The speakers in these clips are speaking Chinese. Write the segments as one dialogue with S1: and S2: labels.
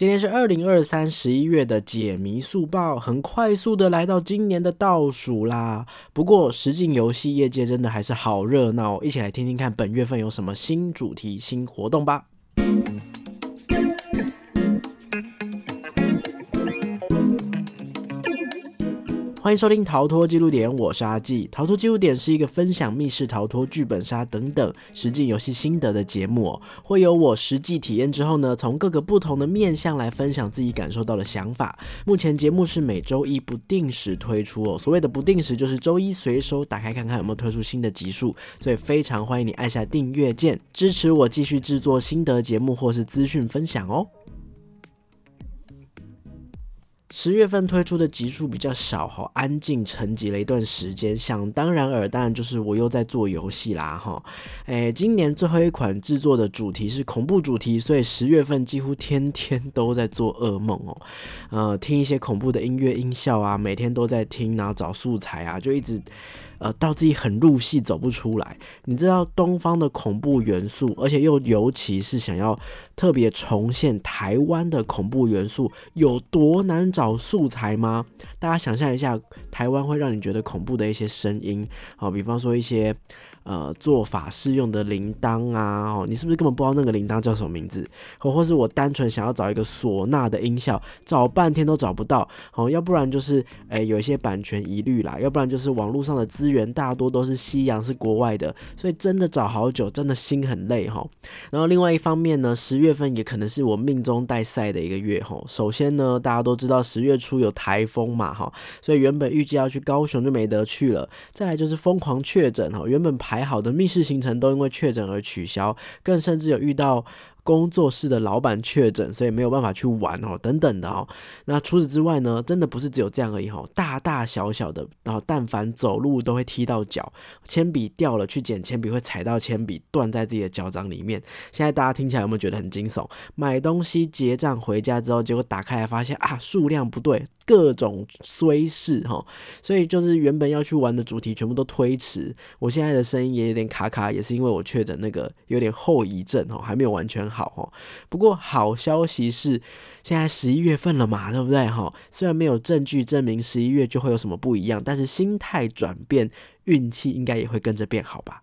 S1: 今天是二零二三十一月的解谜速报，很快速的来到今年的倒数啦。不过，实境游戏业界真的还是好热闹，一起来听听看本月份有什么新主题、新活动吧。欢迎收听逃脱记录点，我是阿纪。逃脱记录点是一个分享密室逃脱、剧本杀等等实际游戏心得的节目哦。会有我实际体验之后呢，从各个不同的面向来分享自己感受到的想法。目前节目是每周一不定时推出哦。所谓的不定时，就是周一随手打开看看有没有推出新的集数。所以非常欢迎你按下订阅键，支持我继续制作心得节目或是资讯分享哦。十月份推出的集数比较少，哈，安静沉寂了一段时间。想当然尔，当然就是我又在做游戏啦，哈。诶，今年最后一款制作的主题是恐怖主题，所以十月份几乎天天都在做噩梦哦。呃，听一些恐怖的音乐音效啊，每天都在听，然后找素材啊，就一直。呃，到自己很入戏走不出来。你知道东方的恐怖元素，而且又尤其是想要特别重现台湾的恐怖元素，有多难找素材吗？大家想象一下，台湾会让你觉得恐怖的一些声音，好，比方说一些。呃，做法事用的铃铛啊，哦，你是不是根本不知道那个铃铛叫什么名字？或或是我单纯想要找一个唢呐的音效，找半天都找不到，哦，要不然就是诶有一些版权疑虑啦，要不然就是网络上的资源大多都是西洋，是国外的，所以真的找好久，真的心很累哈。然后另外一方面呢，十月份也可能是我命中带赛的一个月哈。首先呢，大家都知道十月初有台风嘛哈，所以原本预计要去高雄就没得去了。再来就是疯狂确诊哈，原本排。还好的密室行程都因为确诊而取消，更甚至有遇到。工作室的老板确诊，所以没有办法去玩哦，等等的哦。那除此之外呢，真的不是只有这样而已哦，大大小小的，然后但凡走路都会踢到脚，铅笔掉了去捡铅笔会踩到铅笔，断在自己的脚掌里面。现在大家听起来有没有觉得很惊悚？买东西结账回家之后，结果打开来发现啊，数量不对，各种衰事哈。所以就是原本要去玩的主题全部都推迟。我现在的声音也有点卡卡，也是因为我确诊那个有点后遗症哈，还没有完全。好哈，不过好消息是，现在十一月份了嘛，对不对哈？虽然没有证据证明十一月就会有什么不一样，但是心态转变，运气应该也会跟着变好吧。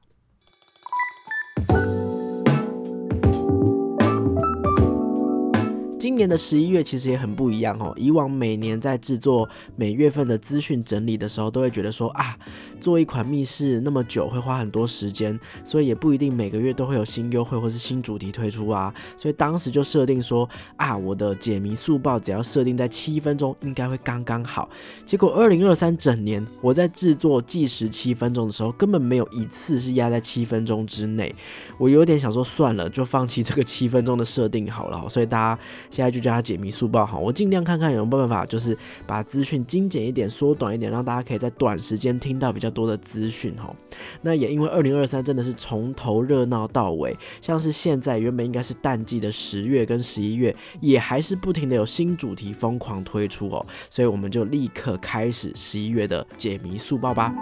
S1: 今年的十一月其实也很不一样哦。以往每年在制作每月份的资讯整理的时候，都会觉得说啊，做一款密室那么久会花很多时间，所以也不一定每个月都会有新优惠或是新主题推出啊。所以当时就设定说啊，我的解谜速报只要设定在七分钟，应该会刚刚好。结果二零二三整年我在制作计时七分钟的时候，根本没有一次是压在七分钟之内。我有点想说算了，就放弃这个七分钟的设定好了。所以大家。现在就叫他解谜速报哈，我尽量看看有没有办法，就是把资讯精简一点、缩短一点，让大家可以在短时间听到比较多的资讯哈。那也因为二零二三真的是从头热闹到尾，像是现在原本应该是淡季的十月跟十一月，也还是不停的有新主题疯狂推出哦，所以我们就立刻开始十一月的解谜速报吧。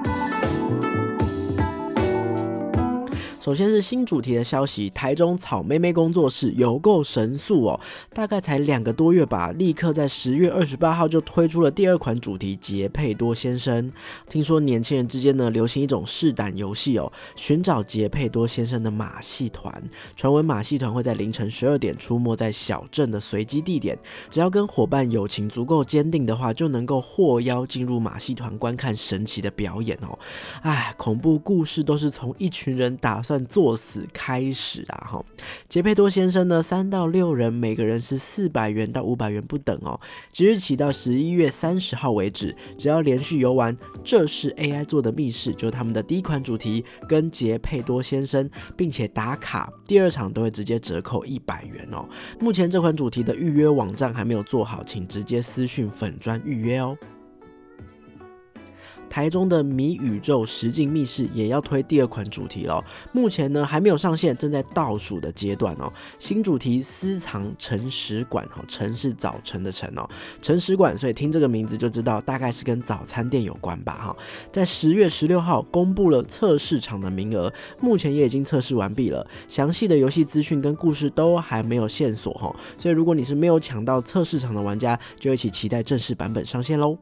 S1: 首先是新主题的消息，台中草妹妹工作室有够神速哦，大概才两个多月吧，立刻在十月二十八号就推出了第二款主题杰佩多先生。听说年轻人之间呢流行一种试胆游戏哦，寻找杰佩多先生的马戏团。传闻马戏团会在凌晨十二点出没在小镇的随机地点，只要跟伙伴友情足够坚定的话，就能够获邀进入马戏团观看神奇的表演哦。哎，恐怖故事都是从一群人打算。作死开始啊！哈，杰佩多先生呢，三到六人，每个人是四百元到五百元不等哦。即日起到十一月三十号为止，只要连续游玩，这是 AI 做的密室，就是他们的第一款主题，跟杰佩多先生，并且打卡，第二场都会直接折扣一百元哦。目前这款主题的预约网站还没有做好，请直接私讯粉砖预约哦。台中的谜宇宙实境密室也要推第二款主题了，目前呢还没有上线，正在倒数的阶段哦。新主题私藏城史馆，哈，城是早晨的晨哦，城史馆，所以听这个名字就知道大概是跟早餐店有关吧，哈。在十月十六号公布了测试场的名额，目前也已经测试完毕了，详细的游戏资讯跟故事都还没有线索，哈。所以如果你是没有抢到测试场的玩家，就一起期待正式版本上线喽。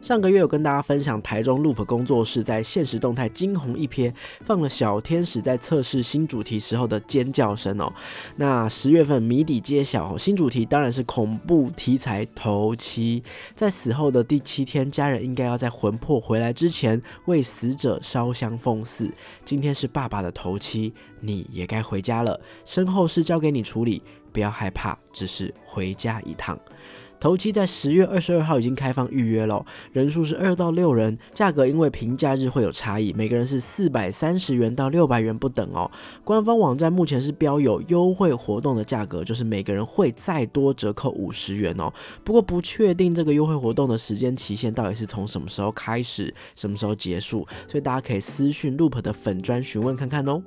S1: 上个月有跟大家分享台中 Loop 工作室在现实动态惊鸿一瞥，放了小天使在测试新主题时候的尖叫声哦。那十月份谜底揭晓哦，新主题当然是恐怖题材头七，在死后的第七天，家人应该要在魂魄回来之前为死者烧香奉祀。今天是爸爸的头七，你也该回家了，身后事交给你处理，不要害怕，只是回家一趟。头期在十月二十二号已经开放预约了，人数是二到六人，价格因为平假日会有差异，每个人是四百三十元到六百元不等哦。官方网站目前是标有优惠活动的价格，就是每个人会再多折扣五十元哦。不过不确定这个优惠活动的时间期限到底是从什么时候开始，什么时候结束，所以大家可以私讯 Loop 的粉砖询问看看哦。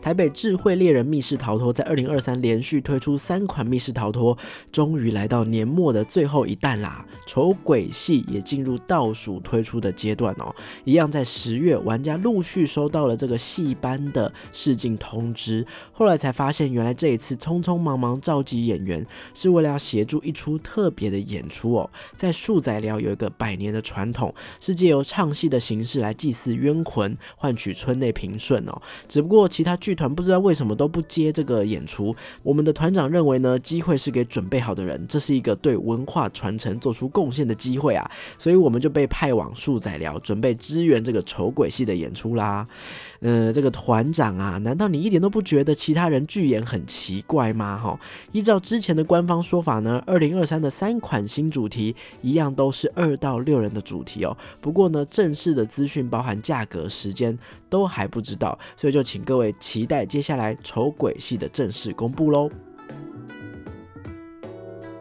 S1: 台北智慧猎人密室逃脱在二零二三连续推出三款密室逃脱，终于来到年末的最后一弹啦！丑鬼戏也进入倒数推出的阶段哦。一样在十月，玩家陆续收到了这个戏班的试镜通知，后来才发现，原来这一次匆匆忙忙召集演员，是为了要协助一出特别的演出哦。在树仔寮有一个百年的传统，是借由唱戏的形式来祭祀冤魂，换取村内平顺哦。只不过其他剧。剧团不知道为什么都不接这个演出。我们的团长认为呢，机会是给准备好的人，这是一个对文化传承做出贡献的机会啊，所以我们就被派往树仔寮，准备支援这个丑鬼戏的演出啦。呃，这个团长啊，难道你一点都不觉得其他人剧演很奇怪吗？哈，依照之前的官方说法呢，二零二三的三款新主题一样都是二到六人的主题哦。不过呢，正式的资讯包含价格、时间都还不知道，所以就请各位期期待接下来丑鬼戏的正式公布喽。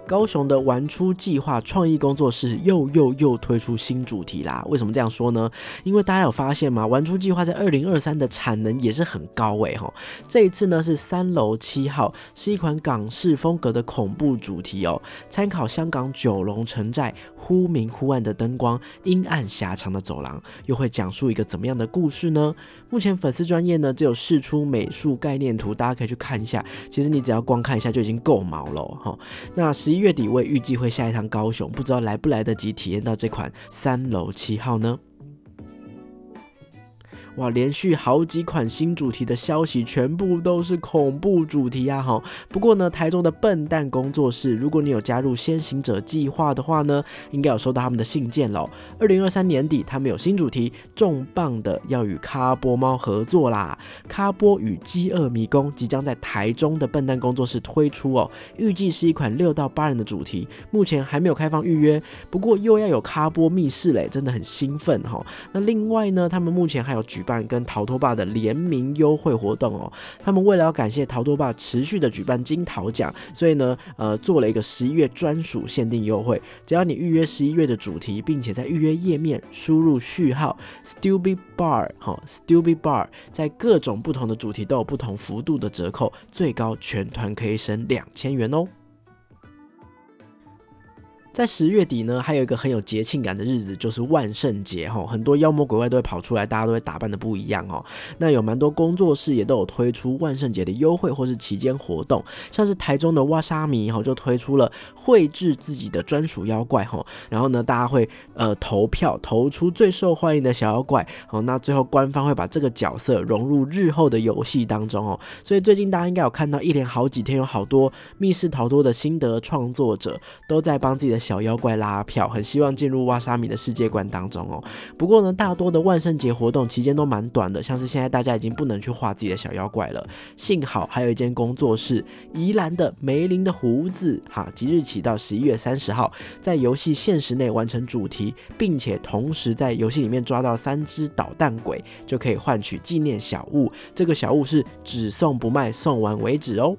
S1: 高雄的玩出计划创意工作室又又又推出新主题啦！为什么这样说呢？因为大家有发现吗？玩出计划在二零二三的产能也是很高诶哈。这一次呢是三楼七号，是一款港式风格的恐怖主题哦，参考香港九龙城寨忽明忽暗的灯光、阴暗狭长的走廊，又会讲述一个怎么样的故事呢？目前粉丝专业呢只有试出美术概念图，大家可以去看一下。其实你只要光看一下就已经够毛了哈。那十一月底我也预计会下一趟高雄，不知道来不来得及体验到这款三楼七号呢？哇，连续好几款新主题的消息，全部都是恐怖主题啊！哈，不过呢，台中的笨蛋工作室，如果你有加入先行者计划的话呢，应该有收到他们的信件喽。二零二三年底，他们有新主题，重磅的要与卡波猫合作啦！卡波与饥饿迷宫即将在台中的笨蛋工作室推出哦，预计是一款六到八人的主题，目前还没有开放预约，不过又要有卡波密室嘞，真的很兴奋哈。那另外呢，他们目前还有举办跟逃脱爸的联名优惠活动哦，他们为了要感谢逃脱爸持续的举办金桃奖，所以呢，呃，做了一个十一月专属限定优惠，只要你预约十一月的主题，并且在预约页面输入序号 Stupid Bar 哈，Stupid Bar，在各种不同的主题都有不同幅度的折扣，最高全团可以省两千元哦。在十月底呢，还有一个很有节庆感的日子，就是万圣节哈。很多妖魔鬼怪都会跑出来，大家都会打扮的不一样哦。那有蛮多工作室也都有推出万圣节的优惠或是期间活动，像是台中的哇沙米哈就推出了绘制自己的专属妖怪哈。然后呢，大家会呃投票投出最受欢迎的小妖怪哦。那最后官方会把这个角色融入日后的游戏当中哦。所以最近大家应该有看到一连好几天有好多密室逃脱的心得创作者都在帮自己的。小妖怪拉票，很希望进入瓦沙米的世界观当中哦。不过呢，大多的万圣节活动期间都蛮短的，像是现在大家已经不能去画自己的小妖怪了。幸好还有一间工作室，宜兰的梅林的胡子，哈，即日起到十一月三十号，在游戏现实内完成主题，并且同时在游戏里面抓到三只捣蛋鬼，就可以换取纪念小物。这个小物是只送不卖，送完为止哦。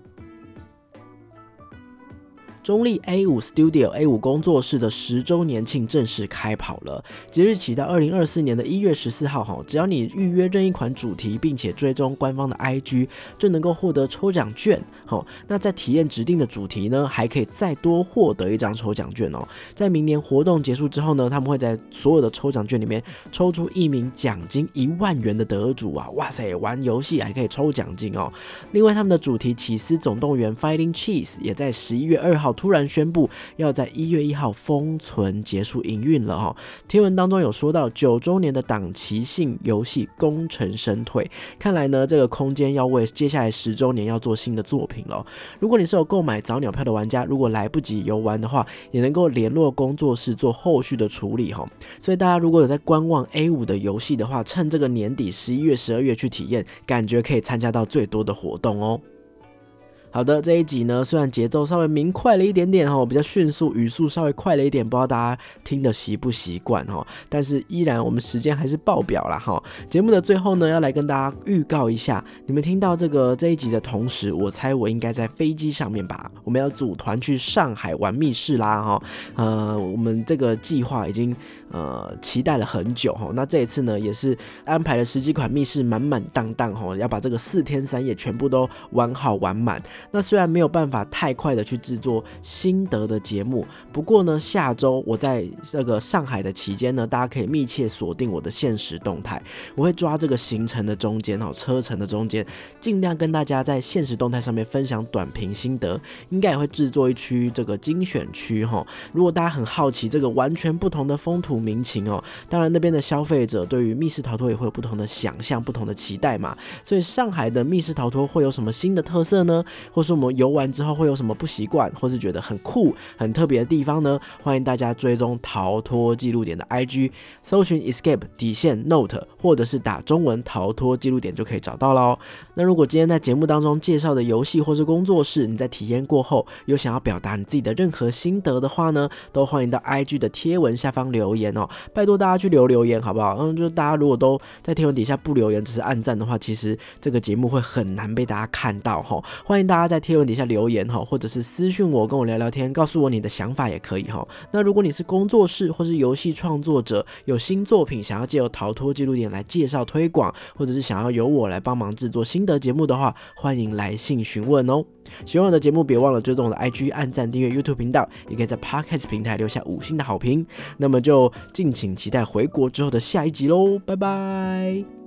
S1: 中立 A 五 Studio A 五工作室的十周年庆正式开跑了，即日起到二零二四年的一月十四号哈，只要你预约任一款主题，并且追踪官方的 IG，就能够获得抽奖券。好，那在体验指定的主题呢，还可以再多获得一张抽奖券哦。在明年活动结束之后呢，他们会在所有的抽奖券里面抽出一名奖金一万元的得主啊！哇塞，玩游戏还可以抽奖金哦。另外，他们的主题《起司总动员 Fighting Cheese》也在十一月二号突然宣布要在一月一号封存结束营运了哈。天文当中有说到九周年的档期性游戏功成身退，看来呢这个空间要为接下来十周年要做新的作品了。如果你是有购买早鸟票的玩家，如果来不及游玩的话，也能够联络工作室做后续的处理哈。所以大家如果有在观望 A 五的游戏的话，趁这个年底十一月、十二月去体验，感觉可以参加到最多的活动哦。好的，这一集呢，虽然节奏稍微明快了一点点哈，比较迅速，语速稍微快了一点，不知道大家听得习不习惯哈。但是依然我们时间还是爆表了哈。节目的最后呢，要来跟大家预告一下，你们听到这个这一集的同时，我猜我应该在飞机上面吧？我们要组团去上海玩密室啦哈。呃，我们这个计划已经呃期待了很久哈。那这一次呢，也是安排了十几款密室，满满当当哈，要把这个四天三夜全部都玩好玩满。那虽然没有办法太快的去制作心得的节目，不过呢，下周我在这个上海的期间呢，大家可以密切锁定我的现实动态，我会抓这个行程的中间哈，车程的中间，尽量跟大家在现实动态上面分享短评心得，应该也会制作一区这个精选区哈。如果大家很好奇这个完全不同的风土民情哦，当然那边的消费者对于密室逃脱也会有不同的想象、不同的期待嘛，所以上海的密室逃脱会有什么新的特色呢？或是我们游玩之后会有什么不习惯，或是觉得很酷、很特别的地方呢？欢迎大家追踪逃脱记录点的 IG，搜寻 Escape 底线 Note，或者是打中文逃脱记录点就可以找到喽。那如果今天在节目当中介绍的游戏或是工作室，你在体验过后有想要表达你自己的任何心得的话呢，都欢迎到 IG 的贴文下方留言哦。拜托大家去留留言好不好？嗯，就是大家如果都在贴文底下不留言，只是按赞的话，其实这个节目会很难被大家看到哈。欢迎大家。在贴文底下留言哈，或者是私讯我，跟我聊聊天，告诉我你的想法也可以哈。那如果你是工作室或是游戏创作者，有新作品想要借由逃脱记录点来介绍推广，或者是想要由我来帮忙制作心得节目的话，欢迎来信询问哦。喜欢我的节目，别忘了追踪我的 IG，按赞订阅 YouTube 频道，也可以在 Podcast 平台留下五星的好评。那么就敬请期待回国之后的下一集喽，拜拜。